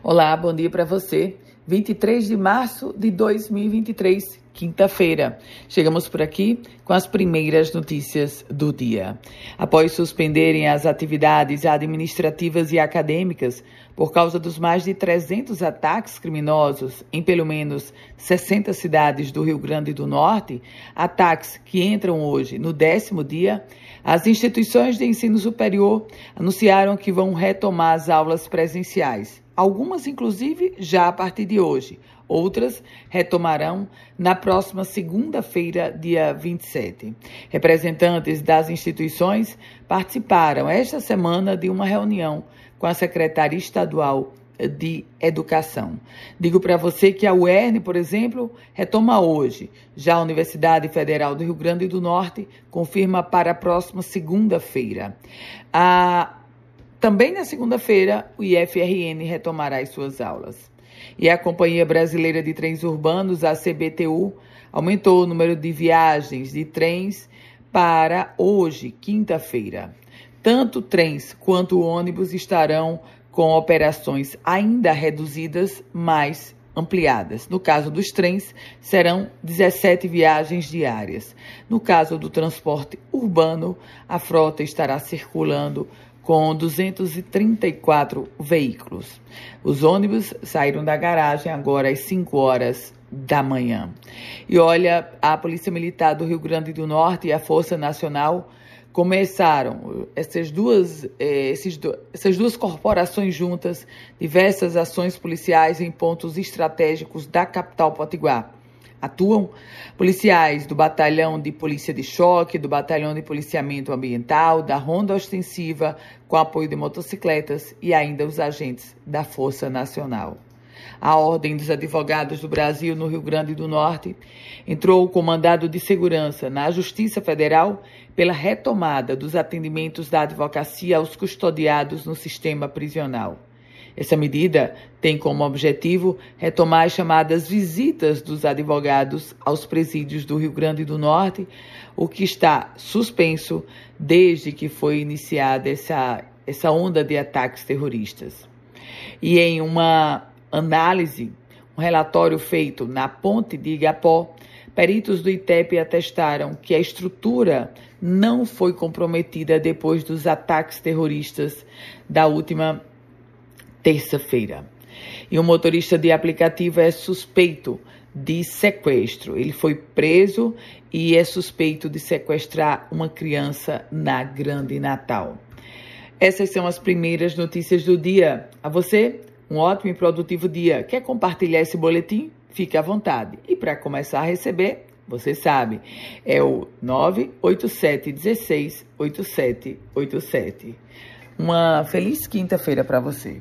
Olá, bom dia para você. 23 de março de 2023, quinta-feira. Chegamos por aqui com as primeiras notícias do dia. Após suspenderem as atividades administrativas e acadêmicas por causa dos mais de 300 ataques criminosos em pelo menos 60 cidades do Rio Grande do Norte, ataques que entram hoje no décimo dia, as instituições de ensino superior anunciaram que vão retomar as aulas presenciais algumas inclusive já a partir de hoje. Outras retomarão na próxima segunda-feira, dia 27. Representantes das instituições participaram esta semana de uma reunião com a secretária estadual de educação. Digo para você que a UERN, por exemplo, retoma hoje. Já a Universidade Federal do Rio Grande do Norte confirma para a próxima segunda-feira. A também na segunda-feira, o IFRN retomará as suas aulas. E a Companhia Brasileira de Trens Urbanos, a CBTU, aumentou o número de viagens de trens para hoje, quinta-feira. Tanto trens quanto ônibus estarão com operações ainda reduzidas, mas ampliadas. No caso dos trens, serão 17 viagens diárias. No caso do transporte urbano, a frota estará circulando com 234 veículos. Os ônibus saíram da garagem agora às 5 horas da manhã. E olha, a Polícia Militar do Rio Grande do Norte e a Força Nacional começaram essas duas, eh, esses, essas duas corporações juntas diversas ações policiais em pontos estratégicos da capital potiguar atuam policiais do Batalhão de Polícia de Choque, do Batalhão de Policiamento Ambiental, da Ronda Ostensiva, com apoio de motocicletas e ainda os agentes da Força Nacional. A Ordem dos Advogados do Brasil no Rio Grande do Norte entrou com mandado de segurança na Justiça Federal pela retomada dos atendimentos da advocacia aos custodiados no sistema prisional. Essa medida tem como objetivo retomar as chamadas visitas dos advogados aos presídios do Rio Grande do Norte, o que está suspenso desde que foi iniciada essa, essa onda de ataques terroristas. E em uma análise, um relatório feito na ponte de Igapó, peritos do ITEP atestaram que a estrutura não foi comprometida depois dos ataques terroristas da última terça-feira. E o motorista de aplicativo é suspeito de sequestro. Ele foi preso e é suspeito de sequestrar uma criança na Grande Natal. Essas são as primeiras notícias do dia. A você, um ótimo e produtivo dia. Quer compartilhar esse boletim? Fique à vontade. E para começar a receber, você sabe, é o 987 16 8787. Uma feliz quinta-feira para você.